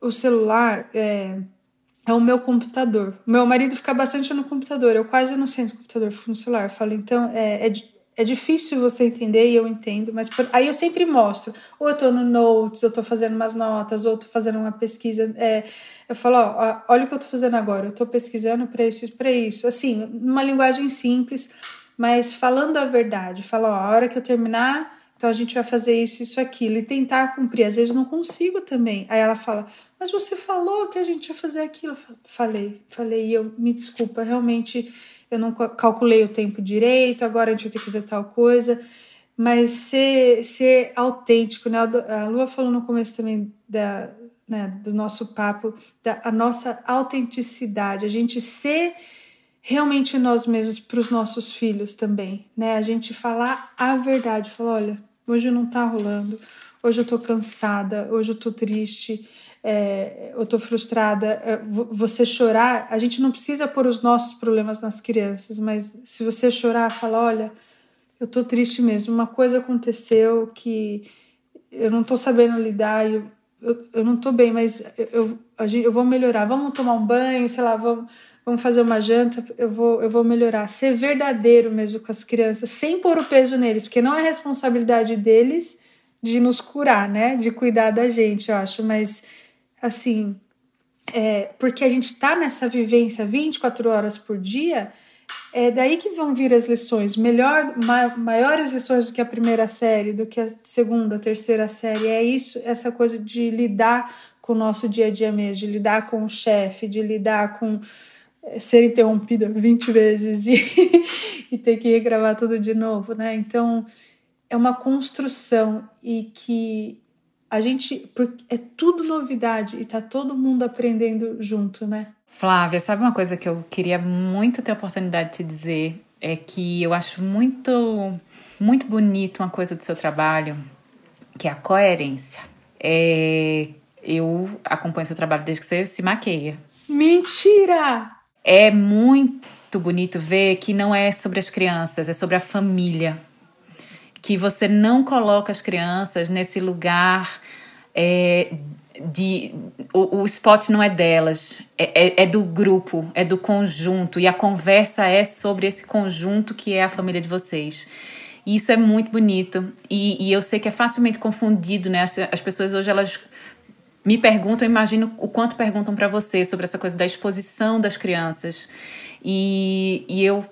o celular é, é o meu computador. Meu marido fica bastante no computador, eu quase não sento no computador, fico no celular. Eu falo, então, é, é, é difícil você entender e eu entendo, mas por... aí eu sempre mostro. Ou eu tô no Notes, ou tô fazendo umas notas, ou tô fazendo uma pesquisa. É, eu falo, ó, olha o que eu tô fazendo agora, eu tô pesquisando para isso, para isso. Assim, numa linguagem simples, mas falando a verdade. Falo, ó, a hora que eu terminar, então a gente vai fazer isso, isso, aquilo, e tentar cumprir. Às vezes não consigo também. Aí ela fala, mas você falou que a gente ia fazer aquilo. Eu falei, falei, e eu me desculpa, realmente eu não calculei o tempo direito, agora a gente vai ter que fazer tal coisa. Mas ser, ser autêntico, né? A Lua falou no começo também da, né, do nosso papo, da a nossa autenticidade, a gente ser realmente nós mesmos para os nossos filhos também, né? A gente falar a verdade, falar, olha, hoje não tá rolando, hoje eu tô cansada, hoje eu tô triste, é, eu tô frustrada, é, você chorar, a gente não precisa pôr os nossos problemas nas crianças, mas se você chorar, fala, olha, eu tô triste mesmo, uma coisa aconteceu que eu não tô sabendo lidar, eu, eu, eu não tô bem, mas eu, eu, eu vou melhorar, vamos tomar um banho, sei lá, vamos, vamos fazer uma janta, eu vou, eu vou melhorar. Ser verdadeiro mesmo com as crianças, sem pôr o peso neles, porque não é responsabilidade deles de nos curar, né? De cuidar da gente, eu acho, mas assim, é, porque a gente está nessa vivência 24 horas por dia, é daí que vão vir as lições, melhor, ma maiores lições do que a primeira série, do que a segunda, terceira série. É isso, essa coisa de lidar com o nosso dia a dia mesmo, de lidar com o chefe, de lidar com é, ser interrompida 20 vezes e, e ter que regravar tudo de novo, né? Então é uma construção e que a gente é tudo novidade e tá todo mundo aprendendo junto, né? Flávia, sabe uma coisa que eu queria muito ter a oportunidade de te dizer é que eu acho muito muito bonito uma coisa do seu trabalho, que é a coerência. É, eu acompanho seu trabalho desde que você se maqueia. Mentira! É muito bonito ver que não é sobre as crianças, é sobre a família que você não coloca as crianças nesse lugar é, de o, o spot não é delas, é, é, é, do grupo, é do conjunto, e a conversa é sobre esse conjunto que é a família de vocês. E isso é muito bonito. E, e eu sei que é facilmente confundido, né? As, as pessoas hoje elas me perguntam, imagino o quanto perguntam para você sobre essa coisa da exposição das crianças. E, e eu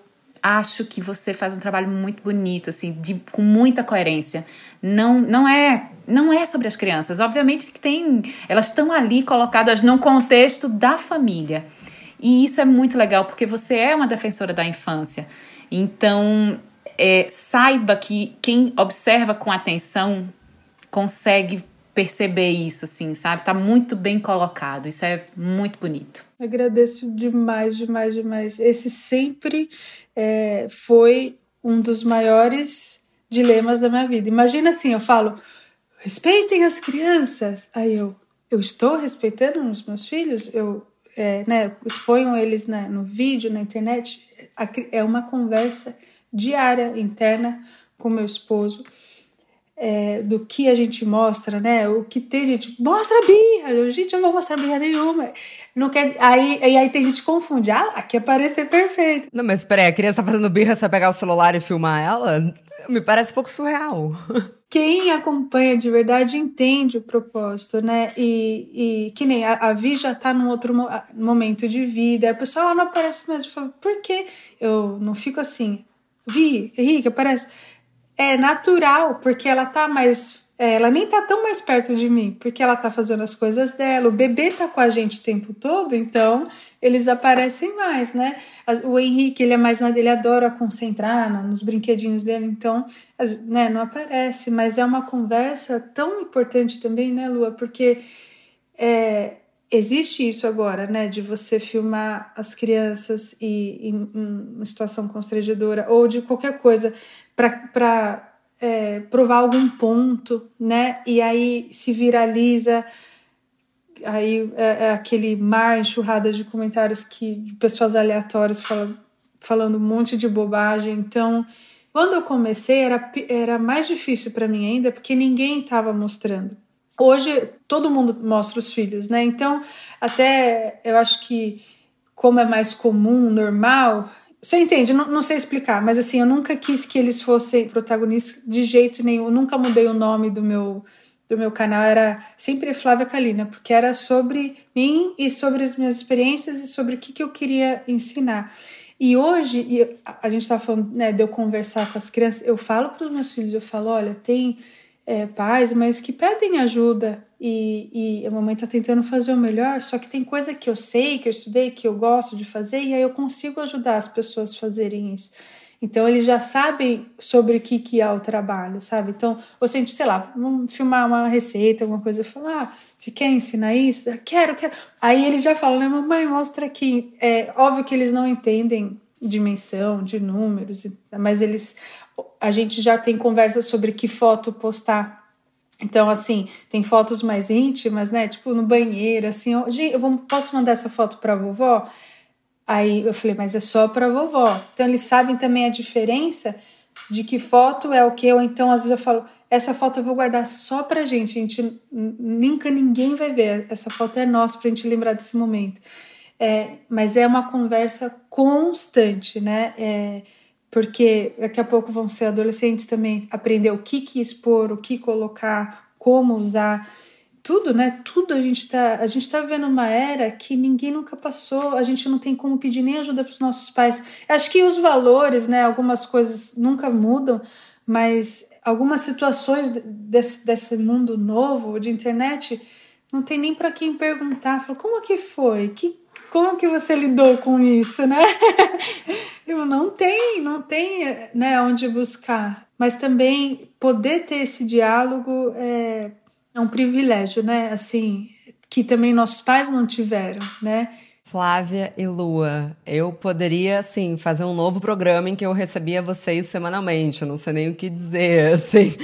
acho que você faz um trabalho muito bonito, assim, de, com muita coerência. Não, não é não é sobre as crianças. Obviamente que tem, elas estão ali colocadas no contexto da família. E isso é muito legal porque você é uma defensora da infância. Então, é, saiba que quem observa com atenção consegue perceber isso, assim, sabe? Tá muito bem colocado. Isso é muito bonito. Agradeço demais, demais, demais. Esse sempre é, foi um dos maiores dilemas da minha vida. Imagina assim, eu falo, respeitem as crianças. Aí eu, eu estou respeitando os meus filhos, eu é, né, exponho eles né, no vídeo, na internet. É uma conversa diária, interna, com meu esposo é, do que a gente mostra, né? O que tem gente mostra birra, gente, eu não vou mostrar birra nenhuma. Não quer, aí, aí, aí tem gente que confunde, ah, quer parecer perfeito. Não, mas peraí, a criança tá fazendo birra, você vai pegar o celular e filmar ela? Me parece um pouco surreal. Quem acompanha de verdade entende o propósito, né? E, e que nem a, a Vi já tá num outro mo momento de vida, a pessoa lá não aparece mais. Eu falo, por que eu não fico assim? Vi, Henrique, aparece é natural, porque ela tá mais. É, ela nem tá tão mais perto de mim, porque ela tá fazendo as coisas dela. O bebê tá com a gente o tempo todo, então eles aparecem mais, né? O Henrique, ele é mais ele adora concentrar nos brinquedinhos dele, então, né, não aparece, mas é uma conversa tão importante também, né, Lua? Porque é, existe isso agora, né, de você filmar as crianças e em, em uma situação constrangedora ou de qualquer coisa para é, provar algum ponto, né? E aí se viraliza, aí é, é aquele mar, enxurrada de comentários que de pessoas aleatórias falando, falando um monte de bobagem. Então, quando eu comecei, era, era mais difícil para mim ainda, porque ninguém estava mostrando. Hoje, todo mundo mostra os filhos, né? Então, até eu acho que, como é mais comum, normal, você entende? Não, não sei explicar, mas assim, eu nunca quis que eles fossem protagonistas de jeito nenhum. Eu nunca mudei o nome do meu do meu canal era sempre Flávia Kalina, porque era sobre mim e sobre as minhas experiências e sobre o que, que eu queria ensinar. E hoje, e a gente estava falando né, de eu conversar com as crianças, eu falo para os meus filhos, eu falo, olha, tem é, pais, mas que pedem ajuda e, e a mamãe está tentando fazer o melhor, só que tem coisa que eu sei, que eu estudei, que eu gosto de fazer, e aí eu consigo ajudar as pessoas a fazerem isso. Então eles já sabem sobre o que, que é o trabalho, sabe? Então, você, gente, sei lá, vamos filmar uma receita, alguma coisa, falo, ah, você quer ensinar isso? Quero, quero. Aí eles já falam, né, mamãe, mostra aqui. É óbvio que eles não entendem dimensão, de números, mas eles. A gente já tem conversa sobre que foto postar então, assim, tem fotos mais íntimas, né? Tipo, no banheiro, assim, eu, eu posso mandar essa foto para vovó? Aí eu falei, mas é só para vovó. Então, eles sabem também a diferença de que foto é o que, ou então, às vezes eu falo, essa foto eu vou guardar só pra gente, a gente nunca ninguém vai ver, essa foto é nossa pra gente lembrar desse momento. É, mas é uma conversa constante, né? É, porque daqui a pouco vão ser adolescentes também aprender o que, que expor, o que colocar, como usar, tudo, né? Tudo a gente tá, a gente tá vivendo uma era que ninguém nunca passou, a gente não tem como pedir nem ajuda para os nossos pais. Acho que os valores, né, algumas coisas nunca mudam, mas algumas situações desse, desse mundo novo de internet não tem nem para quem perguntar, fala, como que foi? Que como que você lidou com isso, né? Eu não tem, não tem, né, onde buscar. Mas também poder ter esse diálogo é, é um privilégio, né? Assim, que também nossos pais não tiveram, né? Flávia e Lua, eu poderia, assim, fazer um novo programa em que eu recebia vocês semanalmente. Eu não sei nem o que dizer, assim.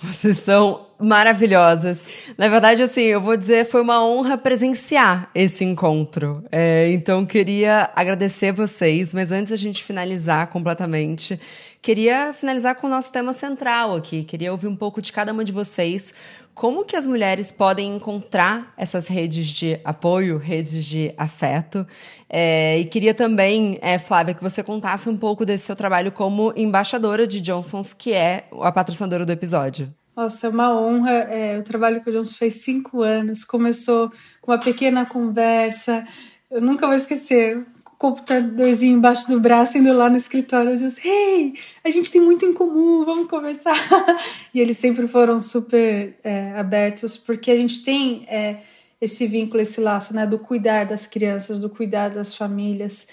vocês são maravilhosas. Na verdade, assim, eu vou dizer, foi uma honra presenciar esse encontro. É, então, queria agradecer vocês, mas antes da gente finalizar completamente, queria finalizar com o nosso tema central aqui. Queria ouvir um pouco de cada uma de vocês como que as mulheres podem encontrar essas redes de apoio, redes de afeto. É, e queria também, é, Flávia, que você contasse um pouco desse seu trabalho como embaixadora de Johnson's, que é a patrocinadora do episódio. Nossa, é uma honra. É, o trabalho com o Johnson fez cinco anos. Começou com uma pequena conversa. Eu nunca vou esquecer computadorzinho embaixo do braço, indo lá no escritório. Eu disse, hey, a gente tem muito em comum, vamos conversar. e eles sempre foram super é, abertos, porque a gente tem é, esse vínculo, esse laço, né, do cuidar das crianças, do cuidar das famílias.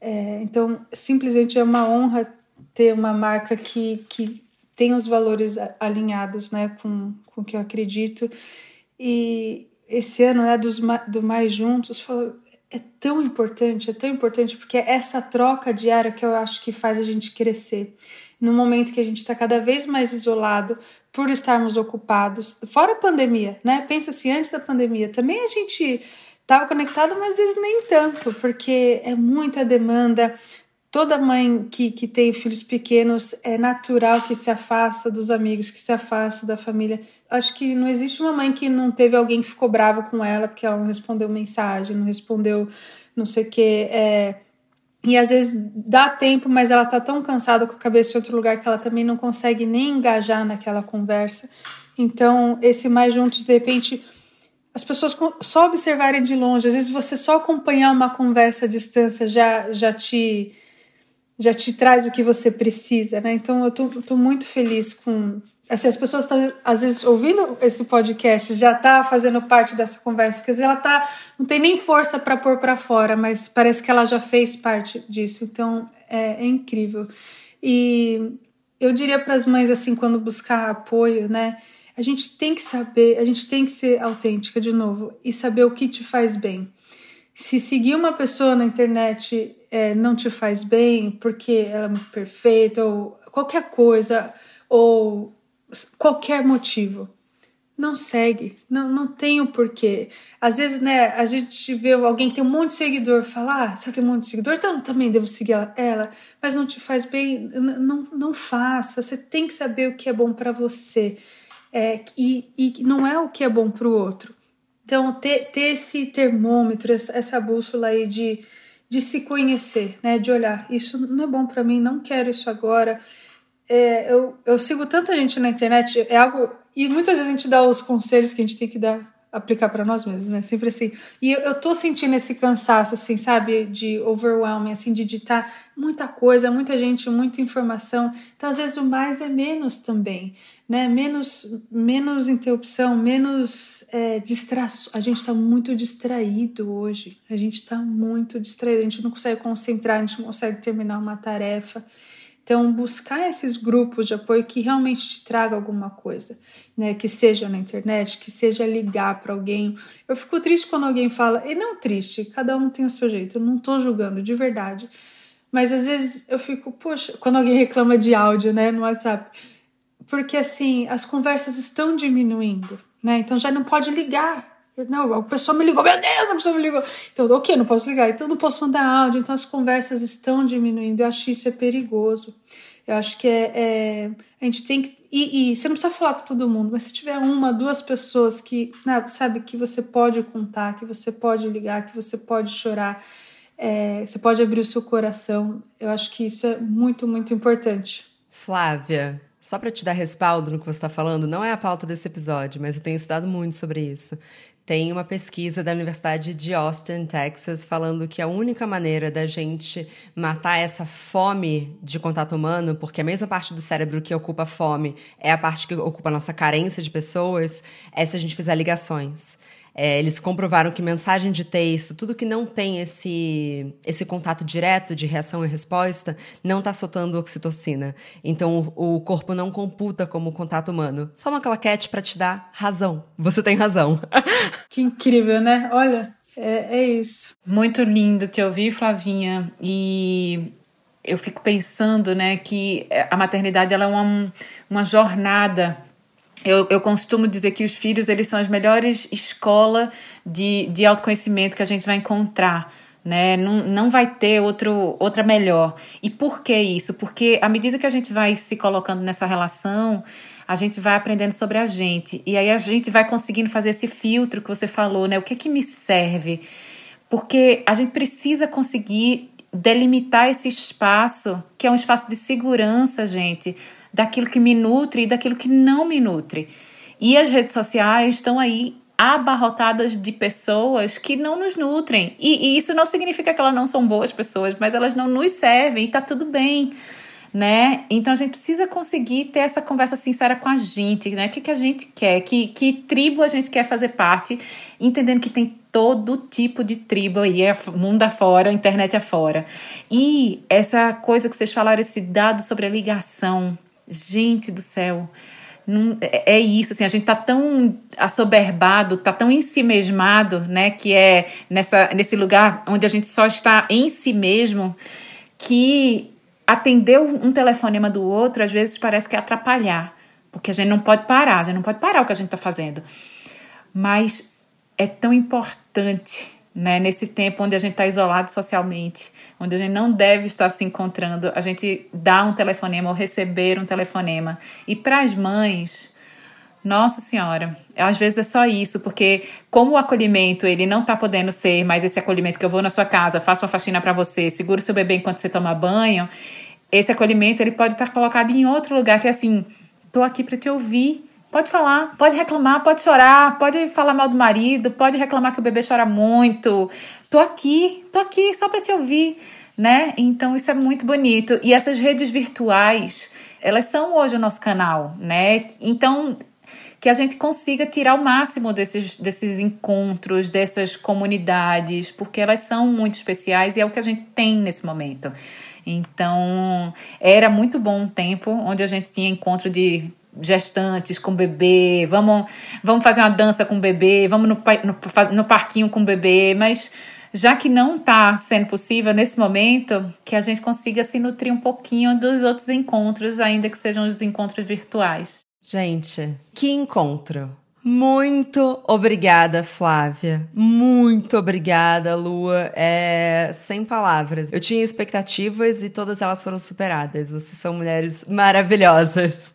É, então, simplesmente é uma honra ter uma marca que, que tem os valores alinhados, né, com, com o que eu acredito. E esse ano, né, dos, do Mais Juntos, é tão importante, é tão importante, porque é essa troca diária que eu acho que faz a gente crescer. No momento que a gente está cada vez mais isolado por estarmos ocupados, fora a pandemia, né? Pensa assim, antes da pandemia, também a gente estava conectado, mas às vezes nem tanto, porque é muita demanda, toda mãe que, que tem filhos pequenos é natural que se afasta dos amigos, que se afasta da família. Acho que não existe uma mãe que não teve alguém que ficou bravo com ela porque ela não respondeu mensagem, não respondeu não sei o que. É... E às vezes dá tempo, mas ela tá tão cansada com a cabeça em outro lugar que ela também não consegue nem engajar naquela conversa. Então, esse mais juntos, de repente, as pessoas só observarem de longe, às vezes você só acompanhar uma conversa à distância já, já te já te traz o que você precisa, né? Então eu tô, tô muito feliz com assim, as pessoas estão às vezes ouvindo esse podcast, já tá fazendo parte dessa conversa, quer dizer, ela tá não tem nem força para pôr para fora, mas parece que ela já fez parte disso. Então é, é incrível. E eu diria para as mães assim, quando buscar apoio, né? A gente tem que saber, a gente tem que ser autêntica de novo e saber o que te faz bem. Se seguir uma pessoa na internet é, não te faz bem porque ela é muito perfeita ou qualquer coisa, ou qualquer motivo. Não segue, não, não tem o porquê. Às vezes, né, a gente vê alguém que tem um monte de seguidor falar, ah, você tem um monte de seguidor, então também devo seguir ela, mas não te faz bem, não, não faça. Você tem que saber o que é bom para você é, e, e não é o que é bom para o outro. Então, ter, ter esse termômetro, essa bússola aí de, de se conhecer, né? De olhar, isso não é bom para mim, não quero isso agora. É, eu, eu sigo tanta gente na internet, é algo. E muitas vezes a gente dá os conselhos que a gente tem que dar aplicar para nós mesmos, né? Sempre assim. E eu, eu tô sentindo esse cansaço, assim, sabe? De overwhelming, assim, de digitar muita coisa, muita gente, muita informação. Então, às vezes, o mais é menos também, né? Menos, menos interrupção, menos é, distração. A gente está muito distraído hoje. A gente está muito distraído. A gente não consegue concentrar, a gente não consegue terminar uma tarefa. Então, buscar esses grupos de apoio que realmente te traga alguma coisa, né? Que seja na internet, que seja ligar para alguém. Eu fico triste quando alguém fala, e não triste, cada um tem o seu jeito, eu não estou julgando, de verdade. Mas às vezes eu fico, poxa, quando alguém reclama de áudio, né, no WhatsApp, porque assim, as conversas estão diminuindo, né? Então já não pode ligar, não, a pessoa me ligou, meu Deus, a pessoa me ligou. Então, ok, não posso ligar, então não posso mandar áudio, então as conversas estão diminuindo. Eu acho que isso é perigoso. Eu acho que é. é a gente tem que. E, e, você não precisa falar para todo mundo, mas se tiver uma, duas pessoas que, né, sabe, que você pode contar, que você pode ligar, que você pode chorar, é, você pode abrir o seu coração, eu acho que isso é muito, muito importante. Flávia, só para te dar respaldo no que você está falando, não é a pauta desse episódio, mas eu tenho estudado muito sobre isso. Tem uma pesquisa da Universidade de Austin, Texas, falando que a única maneira da gente matar essa fome de contato humano, porque a mesma parte do cérebro que ocupa fome é a parte que ocupa a nossa carência de pessoas, é se a gente fizer ligações. É, eles comprovaram que mensagem de texto, tudo que não tem esse, esse contato direto de reação e resposta, não está soltando oxitocina. Então o, o, corpo não computa como contato humano. Só uma claquete para te dar razão. Você tem razão. Que incrível, né? Olha, é, é isso. Muito lindo te ouvir, Flavinha. E eu fico pensando, né, que a maternidade ela é uma, uma jornada eu, eu costumo dizer que os filhos eles são as melhores escola de, de autoconhecimento que a gente vai encontrar. Né? Não, não vai ter outro, outra melhor. E por que isso? Porque à medida que a gente vai se colocando nessa relação, a gente vai aprendendo sobre a gente. E aí a gente vai conseguindo fazer esse filtro que você falou, né? O que é que me serve? Porque a gente precisa conseguir delimitar esse espaço, que é um espaço de segurança, gente daquilo que me nutre e daquilo que não me nutre. E as redes sociais estão aí abarrotadas de pessoas que não nos nutrem. E, e, isso não significa que elas não são boas pessoas, mas elas não nos servem e tá tudo bem. Né? Então a gente precisa conseguir ter essa conversa sincera com a gente, né? O que, que a gente quer, que, que tribo a gente quer fazer parte, entendendo que tem todo tipo de tribo aí, é mundo afora, internet afora. E essa coisa que vocês falaram, esse dado sobre a ligação, Gente do céu, não, é, é isso, assim, a gente tá tão assoberbado, tá tão em si mesmado, né, que é nessa, nesse lugar onde a gente só está em si mesmo, que atender um telefonema do outro às vezes parece que é atrapalhar, porque a gente não pode parar, a gente não pode parar o que a gente tá fazendo. Mas é tão importante, né, nesse tempo onde a gente está isolado socialmente, onde a gente não deve estar se encontrando, a gente dá um telefonema ou receber um telefonema. E para as mães, nossa senhora, às vezes é só isso, porque como o acolhimento ele não está podendo ser mais esse acolhimento que eu vou na sua casa, faço uma faxina para você, seguro seu bebê enquanto você toma banho, esse acolhimento ele pode estar colocado em outro lugar que é assim, tô aqui para te ouvir. Pode falar, pode reclamar, pode chorar, pode falar mal do marido, pode reclamar que o bebê chora muito, tô aqui, tô aqui só para te ouvir, né? Então isso é muito bonito. E essas redes virtuais, elas são hoje o nosso canal, né? Então que a gente consiga tirar o máximo desses, desses encontros, dessas comunidades, porque elas são muito especiais e é o que a gente tem nesse momento. Então, era muito bom um tempo onde a gente tinha encontro de gestantes com bebê, vamos, vamos fazer uma dança com bebê, vamos no, no, no parquinho com bebê, mas já que não está sendo possível nesse momento, que a gente consiga se nutrir um pouquinho dos outros encontros, ainda que sejam os encontros virtuais. Gente, que encontro! Muito obrigada, Flávia. Muito obrigada, Lua. É sem palavras. Eu tinha expectativas e todas elas foram superadas. Vocês são mulheres maravilhosas.